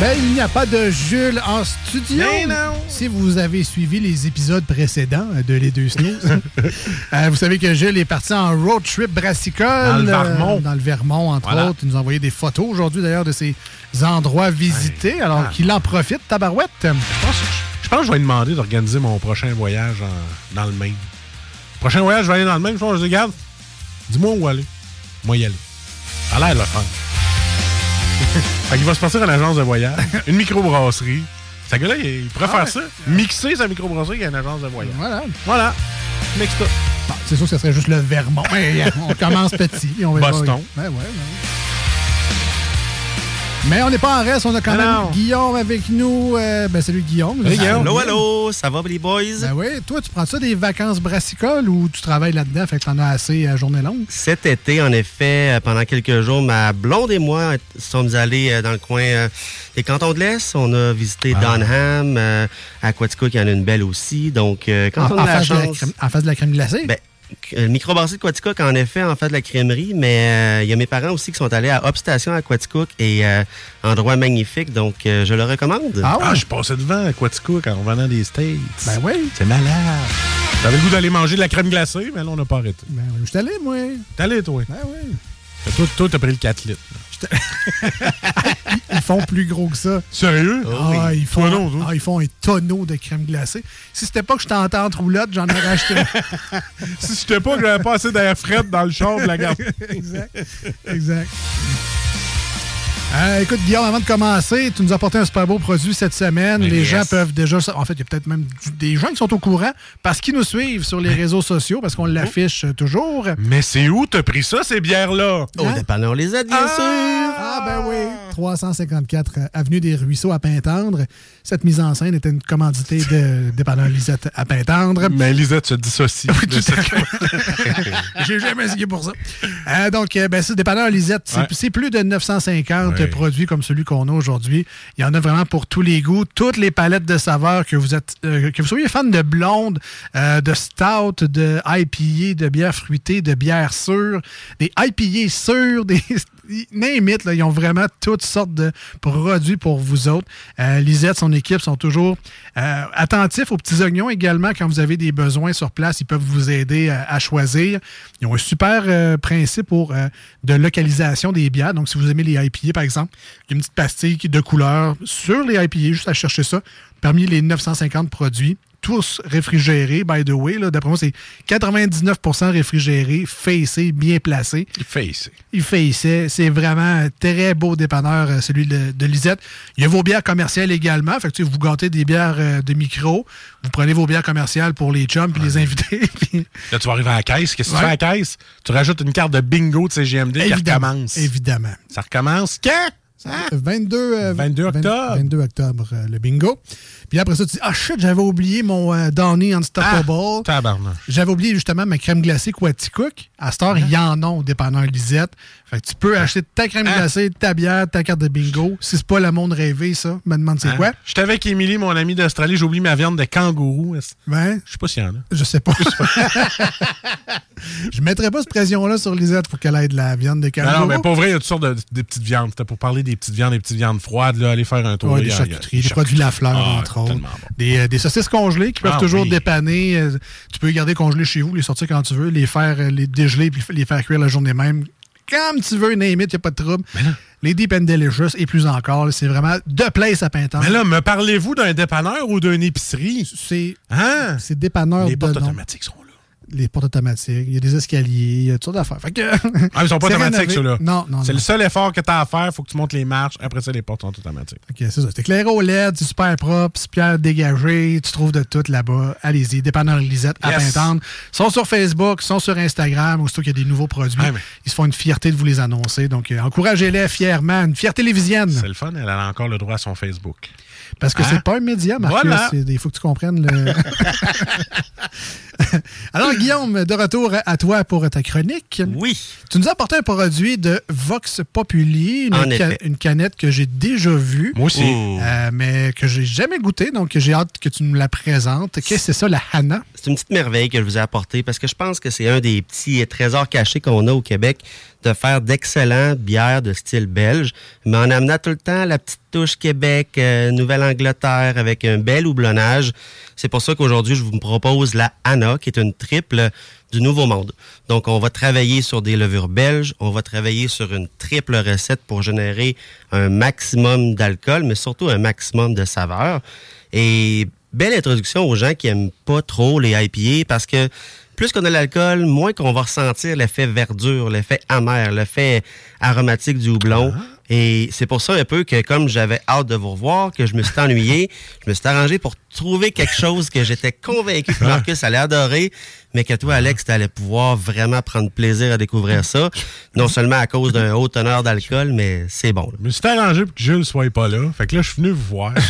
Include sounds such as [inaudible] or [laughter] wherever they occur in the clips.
Ben, il n'y a pas de Jules en studio. Ben non. Si vous avez suivi les épisodes précédents de Les Deux Snooze, [laughs] euh, vous savez que Jules est parti en road trip brassicole. Dans le Vermont. euh, dans le Vermont, entre Voilà. autres. Il nous a envoyé des photos aujourd'hui, d'ailleurs, de ces endroits visités. Alors Ah. qu'il en profite, tabarouette. Je pense, je pense que je vais lui demander d'organiser mon prochain voyage en- dans le Maine. Prochain voyage, je vais aller dans le Maine. Je vais regarde, dis-moi où aller. Moi y aller. A l'air le fun. Fait qu'il va se passer en agence de voyage, [laughs] une microbrasserie. Ce gars-là, il, il pourrait Ah faire ça. Mixer sa microbrasserie avec une agence de voyage. Voilà. Voilà. Mixe tout. Bon, c'est sûr que ce serait juste le Vermont. [laughs] On commence petit. puis on. Boston. Ben ouais, ben. Mais on n'est pas en reste, on a quand Ah même non. Guillaume avec nous. Euh, ben salut Guillaume. Salut, Guillaume. Allô, allô, ça va les boys? Ben oui, toi, tu prends ça des vacances brassicoles ou tu travailles là-dedans, fait que t'en as assez à journée longue? Cet été, en effet, euh, pendant quelques jours, ma blonde et moi euh, sommes allés euh, dans le coin euh, des cantons de l'Est. On a visité Ah. Donham, euh, Aquatico, qui en a une belle aussi. Donc, euh, quand on en, la face de la crème, en face de la crème glacée? Ben, le microbrasserie de Quaticook, en effet, en fait de la crèmerie, mais euh, il y a mes parents aussi qui sont allés à Upstation à Quaticook et euh, endroit magnifique, donc euh, je le recommande. ah Ah, ouais? je passais devant à Quatico quand on venait des States. Ben oui. C'est malade. J'avais le goût d'aller manger de la crème glacée, mais là, on n'a pas arrêté. Ben, je suis allé, moi. T'es allé, toi? Ben oui. Toi, toi, t'as pris le 4 litres. [laughs] Ils font plus gros que ça. Sérieux? Ah, ils font, Toi non, toi. ah, ils font un tonneau de crème glacée. Si c'était pas que je t'entends en roulotte, j'en aurais acheté. [laughs] Si je t'ai pas que j'avais pas assez d'air frais dans le char de la gare. [laughs] exact. Exact. Euh, écoute, Guillaume, avant de commencer, tu nous as apporté un super beau produit cette semaine. Les yes. gens peuvent déjà. En fait, il y a peut-être même des gens qui sont au courant parce qu'ils nous suivent sur les réseaux sociaux, parce qu'on l'affiche toujours. Mais c'est où t'as pris ça, ces bières-là? Au dépanneur les aides, bien sûr! Ah, ben oui. 354 euh, Avenue des Ruisseaux à Pintendre. Cette mise en scène était une commandité de [laughs] dépanneur Lisette à Pintendre. Mais Lisette se dissocie. de cette- [laughs] J'ai jamais essayé pour ça. Euh, donc, ben, c'est dépanneur Lisette. C'est Ouais. plus de 950 Ouais. Produits comme celui qu'on a aujourd'hui. Il y en a vraiment pour tous les goûts, toutes les palettes de saveurs que vous êtes, euh, que vous soyez fan de blonde, euh, de stout, de IPA, de bière fruitée, de bière sûre, des IPA sûrs, [laughs] des name it, ils ont vraiment toutes sortes de produits pour vous autres. Euh, Lisette, son équipe sont toujours euh, attentifs aux petits oignons également quand vous avez des besoins sur place. Ils peuvent vous aider à, à choisir. Ils ont un super euh, principe euh, de localisation des bières. Donc, si vous aimez les IPA, par exemple, il y a une petite pastille de couleur sur les IPA, juste à chercher ça. Parmi les 950 produits, tous réfrigérés, by the way. D'après moi, c'est 99% réfrigérés, facés, bien placés. Il fait ici. Il fait ici. C'est vraiment un très beau dépanneur, euh, celui de, de Lisette. Il y a vos bières commerciales également. Fait que, tu sais, vous gâtez des bières euh, de micro. Vous prenez vos bières commerciales pour les chums puis les invités. [laughs] puis- Là, tu vas arriver à la caisse. Qu'est-ce que Ouais. tu fais à la caisse? Tu rajoutes une carte de bingo de CGMD qui évidemment. recommence. Évidemment. Ça recommence quand? 22, euh, 22 20 octobre. 22 octobre, euh, le bingo. Puis après ça, tu dis Ah shit, j'avais oublié mon euh, Unstoppable. Ah. J'avais oublié justement ma crème glacée Quaticook. À cette heure, il y en a au dépanneur Lisette. Fait que tu peux acheter ta crème Ah. glacée, ta bière, ta carte de bingo. Si c'est pas le monde rêvé, ça, me demande c'est Hein? quoi. J'étais avec Émilie, mon ami d'Australie, j'ai oublié ma viande de kangourou. Ben, Je sais pas s'il y en a? je sais pas. [laughs] je mettrais pas cette pression-là sur Lisette pour qu'elle ait de la viande de kangourou. non, mais pour vrai, il y a toutes sortes de, de petites viandes. C'était pour parler des petites viandes, des petites viandes froides, là, aller faire un tour. Ouais, des charcuteries, des produits Lafleur, Ah, entre autres. tellement bon. Des, euh, des saucisses congelées qui peuvent Ah, toujours oui. dépanner. Euh, tu peux les garder congelées chez vous, les sortir quand tu veux, les faire euh, les dégeler puis les faire cuire la journée même. Comme tu veux, name it, y a pas de trouble. Les Deep and Delicious et plus encore, c'est vraiment de place à Pintan. Mais là, me parlez-vous d'un dépanneur ou d'une épicerie? C'est Hein? c'est dépanneur Les de portes nom. automatiques sont là. Les portes automatiques, il y a des escaliers, il y a toutes sortes d'affaires. Fait que- Ah, ils sont pas [laughs] automatiques, ceux-là. Non, non, C'est le seul effort que tu as à faire. faut que tu montes les marches. Après ça, les portes sont automatiques. Ok, c'est ça. C'est éclairé au LED, c'est super propre, c'est pierre dégagée, tu trouves de tout là-bas. Allez-y, dépanneur Lisette à Yes. Pintante. Ils sont sur Facebook, ils sont sur Instagram, aussitôt qu'il y a des nouveaux produits. Mais- Ils se font une fierté de vous les annoncer. Donc, euh, encouragez-les fièrement. Une fierté lévisienne. C'est le fun. Elle a encore le droit à son Facebook. Parce que Hein? c'est pas un média, Marcus. Voilà. Il faut que tu comprennes le. [laughs] Alors, Guillaume, de retour à toi pour ta chronique. Oui. Tu nous as apporté un produit de Vox Populi, une, ca- canette que j'ai déjà vue. Moi aussi. Euh, mais que j'ai jamais goûté, donc j'ai hâte que tu nous la présentes. Qu'est-ce que c'est ça, la Hana? C'est une petite merveille que je vous ai apportée parce que je pense que c'est un des petits trésors cachés qu'on a au Québec de faire d'excellentes bières de style belge, mais en amenant tout le temps la petite touche Québec, euh, Nouvelle-Angleterre avec un bel houblonnage. C'est pour ça qu'aujourd'hui, je vous propose la Anna, qui est une triple du Nouveau Monde. Donc, on va travailler sur des levures belges, on va travailler sur une triple recette pour générer un maximum d'alcool, mais surtout un maximum de saveur. Et belle introduction aux gens qui aiment pas trop les IPA parce que plus qu'on a l'alcool, moins qu'on va ressentir l'effet verdure, l'effet amer, l'effet aromatique du houblon. Et c'est pour ça un peu que comme j'avais hâte de vous revoir, que je me suis ennuyé, [laughs] je me suis arrangé pour trouver quelque chose que j'étais convaincu que Marcus allait adorer, mais que toi, Alex, tu allais pouvoir vraiment prendre plaisir à découvrir ça. Non seulement à cause d'un haut teneur d'alcool, mais c'est bon. là. Je me suis arrangé pour que Jules soit pas là. Fait que là, je suis venu vous voir. [laughs]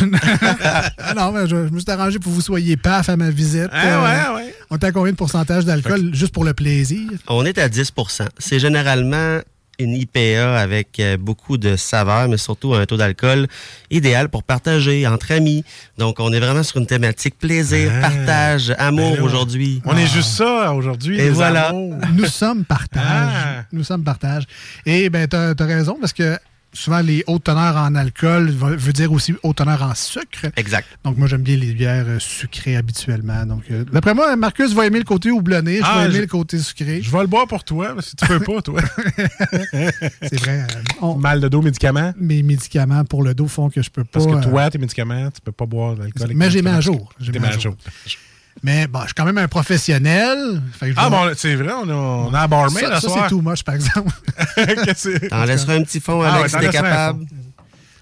Ah [laughs] non, mais je, je me suis arrangé pour que vous soyez paf à ma visite. Ah ouais, ouais. On t'a combien de pourcentage d'alcool juste pour le plaisir? On est à 10% C'est généralement une IPA avec euh, beaucoup de saveur, mais surtout un taux d'alcool idéal pour partager entre amis. Donc, on est vraiment sur une thématique plaisir, Ah. partage, amour Ben là, aujourd'hui. On est juste ça aujourd'hui. Et voilà. amours. Nous sommes partage. Ah. Nous sommes partage. Et ben, t'as as raison, parce que souvent, les hautes teneurs en alcool veut dire aussi haute teneur en sucre. Exact. Donc, moi, j'aime bien les bières euh, sucrées habituellement. Donc, euh, d'après moi, Marcus va aimer le côté houblonné. Je Ah, vais aimer je- le côté sucré. Je vais le boire pour toi, mais si tu peux pas, toi. [laughs] C'est vrai. euh, on- Mal de dos, médicaments? mes médicaments pour le dos font que je peux pas. Parce que euh, toi, tes médicaments, tu peux pas boire d'alcool. Mais j'ai mis à jour. J'ai mis à à jour. jour. Mais bon, je suis quand même un professionnel. Fait que je Ah bon, c'est vrai, on a, on a un barmaid ça, la ça, soir. c'est too much, par exemple. [laughs] T'en laisseras un petit fond, Ah Alex, ouais, t'en t'es capable.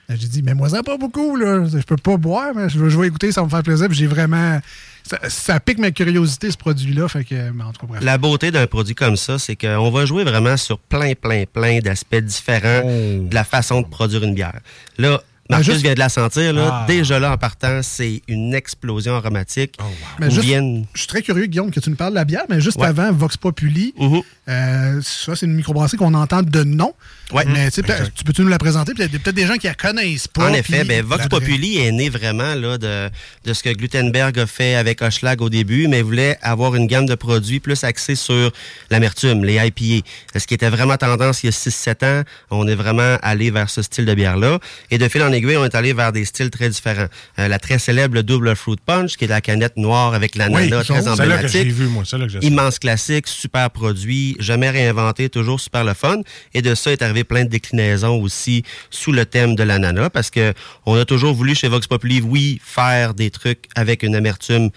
Ben, J'ai dit, mais moi, ça pas beaucoup, là. Je peux pas boire, mais je, je vais écouter, ça va me faire plaisir. Puis j'ai vraiment. Ça, ça pique ma curiosité, ce produit-là. Fait que, mais en tout cas, bref. La beauté d'un produit comme ça, c'est qu'on va jouer vraiment sur plein, plein, plein d'aspects différents Oh. de la façon de produire une bière. Là, Marcus juste- vient de la sentir, là. Ah. Déjà là, en partant, c'est une explosion aromatique. Mais Où juste- viennent... Je suis très curieux, Guillaume, que tu nous parles de la bière, mais juste Ouais. avant, Vox Populi, Mhm. euh, ça, c'est une microbrasserie qu'on entend de nom. Ouais. Mais tu sais, peut-être- tu peux-tu nous la présenter? Puis Il y a peut-être des gens qui la connaissent pas. En effet, ben, Vox Populi est né vraiment là, de, de ce que Glutenberg a fait avec Hochelag au début, mais voulait avoir une gamme de produits plus axée sur l'amertume, les IPA. Ce qui était vraiment tendance il y a 6-7 ans, on est vraiment allé vers ce style de bière-là. Et de fil en aiguille, on est allé vers des styles très différents. Euh, la très célèbre double fruit punch, qui est la canette noire avec l'ananas Oui, très là que j'ai emblématique. vu, moi. Que j'ai Immense classique, super produit, jamais réinventé, toujours super le fun. Et de ça est arrivé plein de déclinaisons aussi sous le thème de l'ananas parce que on a toujours voulu chez Vox Populi, oui, faire des trucs avec une amertume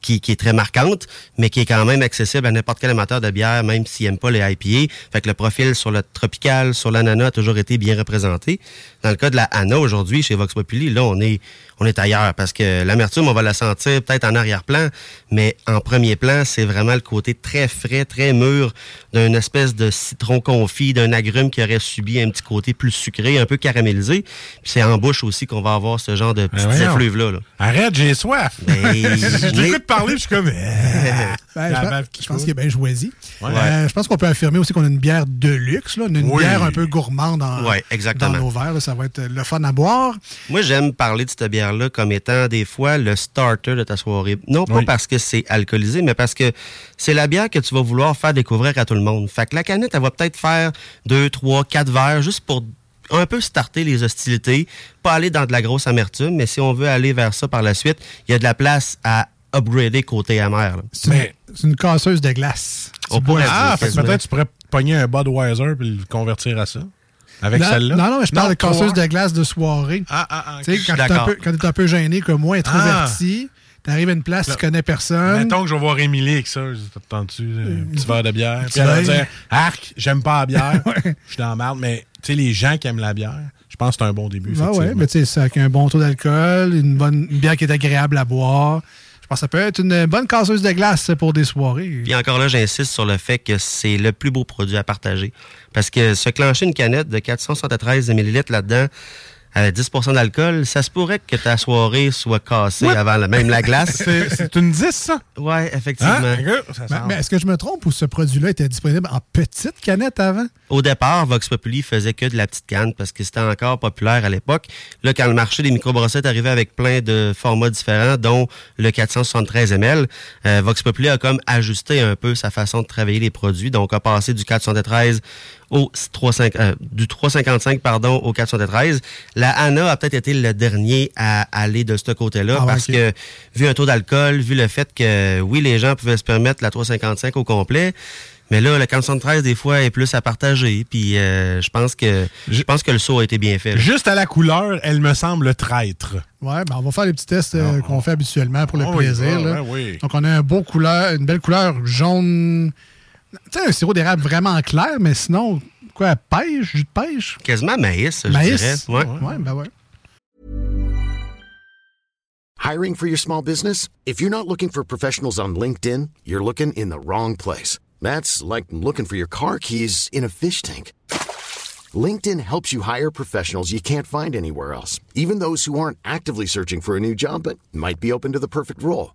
qui, qui est très marquante, mais qui est quand même accessible à n'importe quel amateur de bière, même s'il n'aime pas les IPA. Fait que le profil sur le tropical, sur l'ananas a toujours été bien représenté. Dans le cas de la Anna aujourd'hui, chez Vox Populi, là, on est, on est ailleurs parce que l'amertume, on va la sentir peut-être en arrière-plan, mais en premier plan, c'est vraiment le côté très frais, très mûr d'une espèce de citron confit, d'un agrume qui aurait subi un petit côté plus sucré, un peu caramélisé. Puis c'est en bouche aussi qu'on va avoir ce genre de petites voyons. effluves-là. là. Arrête, j'ai soif. Ben, [laughs] parler, je suis comme. [laughs] Ben, La je pense- je qu'il est bien choisi. Ouais. Euh, je pense qu'on peut affirmer aussi qu'on a une bière de luxe, là, une Oui. bière un peu gourmande en, Ouais, exactement. dans nos verres. là. ça va être le fun à boire. Moi, j'aime parler de cette bière-là comme étant des fois le starter de ta soirée. Non pas Oui. parce que c'est alcoolisé, mais parce que c'est la bière que tu vas vouloir faire découvrir à tout le monde. Fait que la canette, elle va peut-être faire deux, trois, quatre verres juste pour un peu starter les hostilités, pas aller dans de la grosse amertume, mais si on veut aller vers ça par la suite, il y a de la place à upgrader côté amer. là. C'est une, Mais- c'est une casseuse de glace. Tu Ah, fait que peut-être tu pourrais pogner un Budweiser puis le convertir à ça. Avec non, celle-là? non, non, mais je parle de casseuse de glace de soirée. Ah, ah, ah. Tu quand suis t'es un, peu- un gêné comme moi, Ah. introverti, t'arrives à une place, tu connais personne. Mettons que je vais voir Émilie avec ça. Je dis, T'attends-tu un petit verre de bière? Puis elle va dire Arc, j'aime pas la bière. [laughs] Je suis dans la merde. Mais tu sais, les gens qui aiment la bière, je pense que c'est un bon début. Ah ouais, mais tu sais, c'est avec un bon taux d'alcool, une bonne une bière qui est agréable à boire. Pense que ça peut être une bonne casseuse de glace pour des soirées. Puis encore là, j'insiste sur le fait que c'est le plus beau produit à partager. Parce que se clencher une canette de 473 ml là-dedans, avec 10% d'alcool, ça se pourrait que ta soirée soit cassée What? avant la, même la glace. [laughs] C'est une 10, ça? Ouais, effectivement. Hein? Ça Mais, mais est-ce que je me trompe ou ce produit-là était disponible en petite canette avant? Au départ, Vox Populi faisait que de la petite canne parce que c'était encore populaire à l'époque. Là, quand le marché des microbrossettes arrivait avec plein de formats différents, dont le 473 ml, euh, Vox Populi a comme ajusté un peu sa façon de travailler les produits. Donc, a passé du 473 au 3,5 euh, du 3,55 pardon au 413. La Anna a peut-être été le dernier à aller de ce côté-là Ah parce que vu un taux d'alcool, vu le fait que oui les gens pouvaient se permettre la 3,55 au complet, mais là le 413 des fois est plus à partager. Puis euh, je pense que je pense que le saut a été bien fait. là. Juste à la couleur, elle me semble traître. Ouais, ben on va faire les petits tests euh, qu'on fait habituellement pour le Ah plaisir. ah, là. ouais, oui. Donc, on a un beau couleur, une belle couleur jaune. Tu sais, un sirop d'érable vraiment clair, mais sinon, quoi, pêche, jus de pêche? Quasiment maïs, je Maïs? dirais. Ouais. Ouais, ben ouais. Hiring for your small business? If you're not looking for professionals on LinkedIn, you're looking in the wrong place. That's like looking for your car keys in a fish tank. LinkedIn helps you hire professionals you can't find anywhere else, even those who aren't actively searching for a new job but might be open to the perfect role.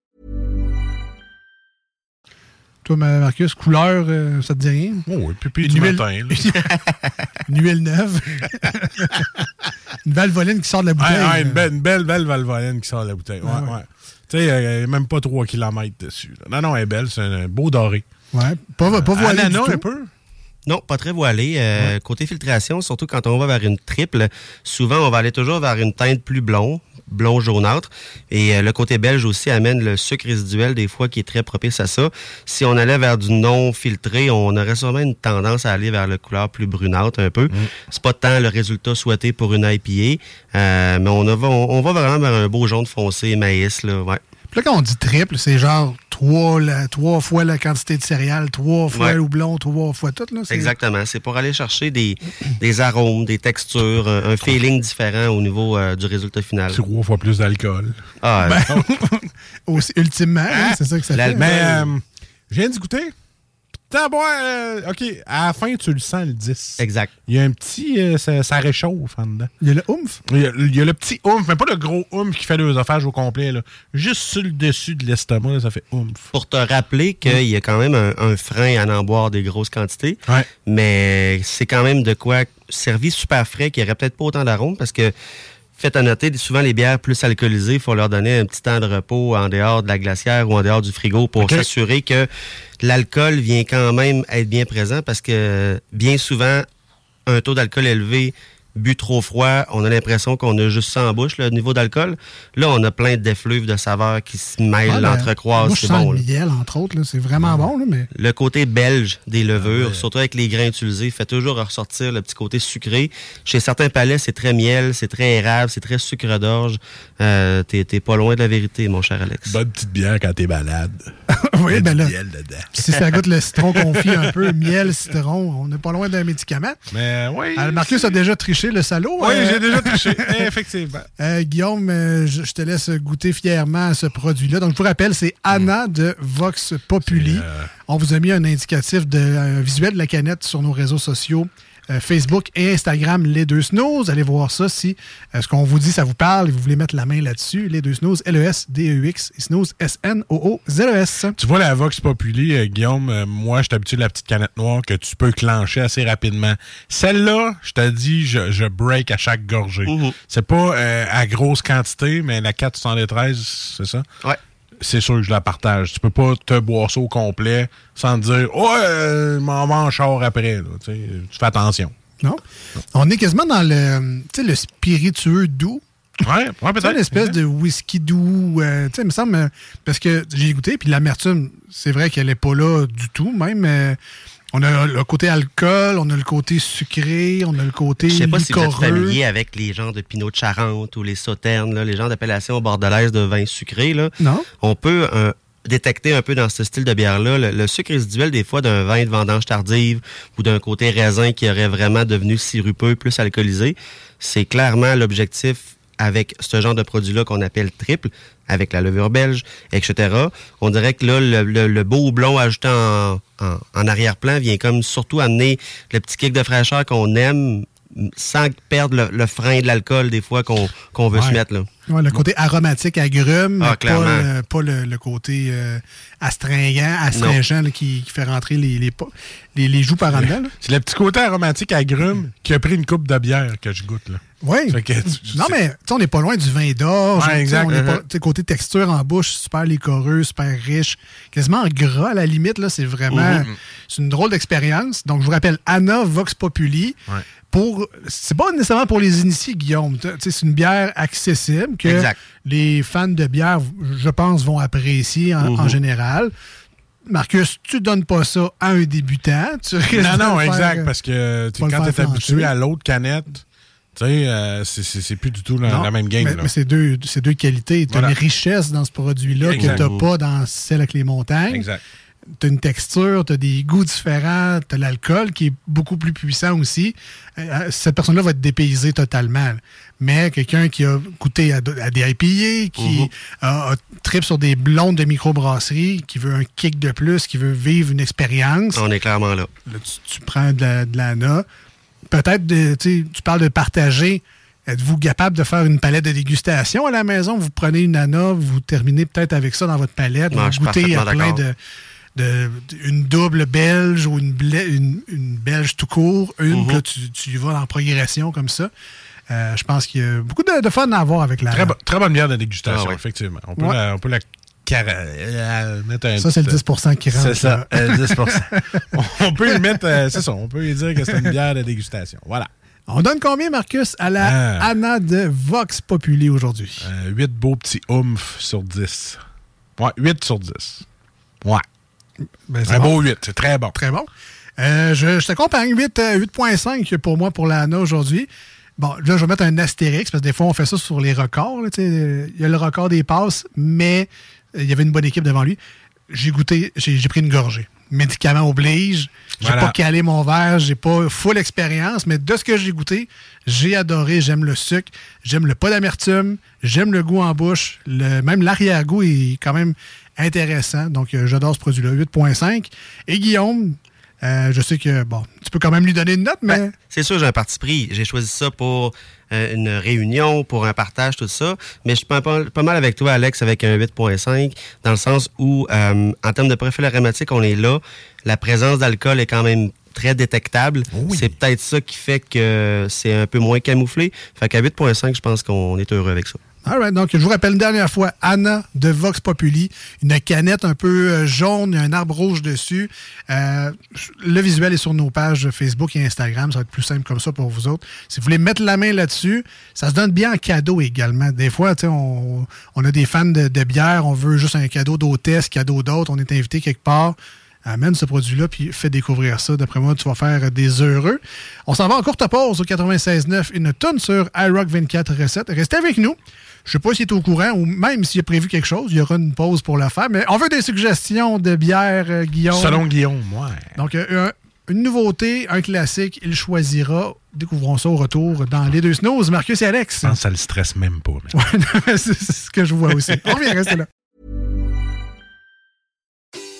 Toi, Ma- Marcus, couleur, euh, ça te dit rien? Oh oui, pipi Une du huile- matin. [laughs] Une huile neuve. [laughs] une valvoline qui sort de la bouteille. Ouais, une, belle, une belle, belle Valvoline qui sort de la bouteille. Ouais, Ah ouais. ouais. Tu sais, euh, même pas 3 km dessus. là. Non, non, elle est belle. C'est un beau doré. Ouais, pas, pas voilé du Ananas, tout. un peu? Non, pas très voilé. Euh, Côté filtration, surtout quand on va vers une triple, souvent on va aller toujours vers une teinte plus blond, blond jaunâtre. Et euh, le côté belge aussi amène le sucre résiduel des fois qui est très propice à ça. Si on allait vers du non filtré, on aurait sûrement une tendance à aller vers la couleur plus brunâtre un peu. C'est pas tant le résultat souhaité pour une IPA, euh, mais on, va, on, on va vraiment vers un beau jaune foncé maïs là. Ouais. Puis là, quand on dit triple, c'est genre trois, la- trois fois la quantité de céréales, trois fois Ouais. le houblon, trois fois tout. Là, Exactement. C'est pour aller chercher des, des arômes, des textures, un, un feeling différent au niveau euh, du résultat final. Trois fois plus d'alcool. Ah, Ben, [laughs] aussi, ultimement, hein, c'est ça que ça fait. Mais euh, je viens d'y goûter. Euh, OK, à la fin, tu le sens, le 10. Exact. Il y a un petit... euh, ça, ça réchauffe en dedans. Il y a le oomph? Il y, a, il y a le petit oomph, mais pas le gros oomph qui fait l'œsophage au complet. Là. Juste sur le dessus de l'estomac, là, ça fait oomph. Pour te rappeler qu'il y a quand même un, un frein à en boire des grosses quantités, Ouais. mais c'est quand même de quoi servi super frais, qui aurait peut-être pas autant d'arômes parce que Fait à noter, souvent les bières plus alcoolisées, il faut leur donner un petit temps de repos en dehors de la glacière ou en dehors du frigo pour s'assurer que l'alcool vient quand même être bien présent parce que bien souvent, un taux d'alcool élevé bu trop froid, on a l'impression qu'on a juste ça en bouche, le niveau d'alcool. Là, on a plein d'effluves de saveurs qui se mêlent, Ouais, ben, c'est bon. le miel, entre autres. là. C'est vraiment bon, là, mais Le côté belge des levures, Ah surtout avec les grains utilisés, fait toujours ressortir le petit côté sucré. Chez certains palais, c'est très miel, c'est très érable, c'est très sucre d'orge. Euh, T'es t'es pas loin de la vérité, mon cher Alex. Bonne petite bière quand t'es malade. [laughs] oui, ben là, miel dedans. si ça goûte le citron confit un peu, [laughs] miel, citron, on n'est pas loin d'un médicament. Mais oui. Euh, Marcus a déjà triché le salaud. Oui, Euh, j'ai déjà triché. [laughs] Effectivement. Euh, Guillaume, je, je te laisse goûter fièrement à ce produit-là. Donc, je vous rappelle, c'est Anna de Vox Populi. On vous a mis un indicatif de, un visuel de la canette sur nos réseaux sociaux. Euh, Facebook et Instagram, les deux snooze. Allez voir ça si euh, ce qu'on vous dit, ça vous parle et vous voulez mettre la main là-dessus. Les deux snooze, L-E-S-D-E-U-X et snooze, S-N-O-O-Z-E-S. Tu vois la Vox Populi, euh, Guillaume, moi, je suis habitué de la petite canette noire que tu peux clencher assez rapidement. Celle-là, je te dis, je, je break à chaque gorgée. C'est pas euh, à grosse quantité, mais la 473, c'est ça? Ouais. C'est sûr que je la partage. Tu peux pas te boire ça au complet sans te dire, ouais, euh, m'en mange char après. là. Tu sais, tu fais attention. Non? On est quasiment dans le, le spiritueux doux. Ouais, ouais C'est peut-être. une espèce de whisky doux. euh, tu sais, il me semble, euh, parce que j'ai goûté, puis l'amertume, c'est vrai qu'elle n'est pas là du tout, même. On a le côté alcool, on a le côté sucré, on a le côté Je sais pas si vous êtes familier avec les gens de Pinot de Charente ou les sauternes, là, les gens d'appellation bordelaise de vin sucré. Là. Non. On peut euh, détecter un peu dans ce style de bière-là le, le sucre résiduel des fois d'un vin de vendange tardive ou d'un côté raisin qui aurait vraiment devenu sirupeux, plus alcoolisé. C'est clairement l'objectif avec ce genre de produit-là qu'on appelle triple, avec la levure belge, etc. On dirait que là, le, le- le beau houblon ajouté en, en- en arrière-plan vient comme surtout amener le petit kick de fraîcheur qu'on aime sans perdre le, le frein de l'alcool des fois qu'on veut Ouais. se mettre. Là. Ouais, le côté aromatique agrume, Ah, mais pas, clairement. le, pas le- le côté euh, astringent, astringent là, qui, qui fait rentrer les, les, les, les joues par en dedans. [laughs] C'est le petit côté aromatique agrume qui a pris une coupe de bière que je goûte. Là. Oui. Non, mais on n'est pas loin du vin d'orge. Ouais, Tu sais, exact. on est pas- Uh-huh. côté texture en bouche, super liquoreux, super riche, quasiment gras à la limite. là C'est vraiment c'est une drôle d'expérience. Donc, je vous rappelle, Anna Vox Populi. Ouais. Pour, c'est pas nécessairement pour les initiés, Guillaume. C'est une bière accessible que Exact. les fans de bière, je pense, vont apprécier en, en Mhm. général. Marcus, tu donnes pas ça à un débutant. Tu Non, non, exact, euh, parce que tu quand tu es habitué à l'autre canette, tu sais, euh, c'est- plus du tout la, Non, la même game. Mais, mais c'est deux, qualités. Tu as Voilà. une richesse dans ce produit-là que tu n'as pas dans celle avec les montagnes. Exact. Tu as une texture, tu as des goûts différents, tu as l'alcool qui est beaucoup plus puissant aussi. Euh, cette personne-là va te dépayser totalement. Mais quelqu'un qui a goûté à, à des IPA, qui Mhm. a, a trip sur des blondes de microbrasserie, qui veut un kick de plus, qui veut vivre une expérience, On est clairement là. Là, tu, tu prends de la, de l'ANA. Peut-être, tu parles de partager. Êtes-vous capable de faire une palette de dégustation à la maison? Vous prenez une ANA, vous terminez peut-être avec ça dans votre palette. Non, vous goûtez à plein de, de- une double belge ou une, une, une belge tout court. Une, Mhm. puis là, tu, tu y vas en progression comme ça. Euh, je pense qu'il y a beaucoup de, de fun à avoir avec la Très, bo- très bonne bière de dégustation, Ah ouais. effectivement. On peut Ouais. la, on peut la euh, mettre un Ça, c'est le petit- 10% qui rentre. C'est ça, euh, 10 [laughs] On- peut y mettre, euh, c'est ça, on peut y dire que c'est une bière de dégustation. Voilà. On donne combien, Marcus, à la Ah. ANA de Vox Populi aujourd'hui? Euh, 8 beaux petits oomph sur 10. Ouais, 8 sur 10. Ouais. Ben, c'est un bon. beau 8, c'est très bon. Très bon. Euh, je, je t'accompagne. 8, euh, 8.5 pour moi pour l'ANA aujourd'hui. Bon, là, je vais mettre un astérix parce que des fois, on fait ça sur les records. là, Il y a le record des passes, mais euh, il y avait une bonne équipe devant lui. J'ai goûté, j'ai j'ai pris une gorgée. Médicament oblige. J'ai Voilà. pas calé mon verre, j'ai pas full expérience, mais de ce que j'ai goûté, j'ai adoré. J'aime le sucre, j'aime le pas d'amertume, j'aime le goût en bouche. Le, même l'arrière-goût est quand même intéressant. Donc, euh, j'adore ce produit-là. 8.5. Et Guillaume, euh, je sais que, bon, tu peux quand même lui donner une note, mais. Ben, c'est sûr, j'ai un parti pris. J'ai choisi ça pour euh, une réunion, pour un partage, tout ça. Mais je suis pas, mal avec toi, Alex, avec un 8.5, dans le sens où, euh, en termes de profil aromatique, on est là. La présence d'alcool est quand même très détectable. C'est peut-être ça qui fait que c'est un peu moins camouflé. Fait qu'à 8.5, je pense qu'on est heureux avec ça. All right, donc je vous rappelle une dernière fois, Anna de Vox Populi, une canette un peu euh, jaune, un arbre rouge dessus. Euh, le visuel est sur nos pages Facebook et Instagram, ça va être plus simple comme ça pour vous autres. Si vous voulez mettre la main là-dessus, ça se donne bien en cadeau également. Des fois, on, on a des fans de, bière, on veut juste un cadeau d'hôtesse, cadeau d'autre, on est invité quelque part amène ce produit-là puis fais découvrir ça. D'après moi, tu vas faire des heureux. On s'en va en courte pause au 96.9, une tonne sur iRock 24 recettes. Restez avec nous. Je sais pas s'il est au courant ou même s'il a prévu quelque chose, il y aura une pause pour le faire. Mais on veut des suggestions de bière, euh, Guillaume. Selon Guillaume, ouais. Donc, euh, une nouveauté, un classique, il choisira. Découvrons ça au retour dans les deux snows. Marcus et Alex. Je pense que ça le stresse même pas. [laughs] C'est ce que je vois aussi. On revient, restez là.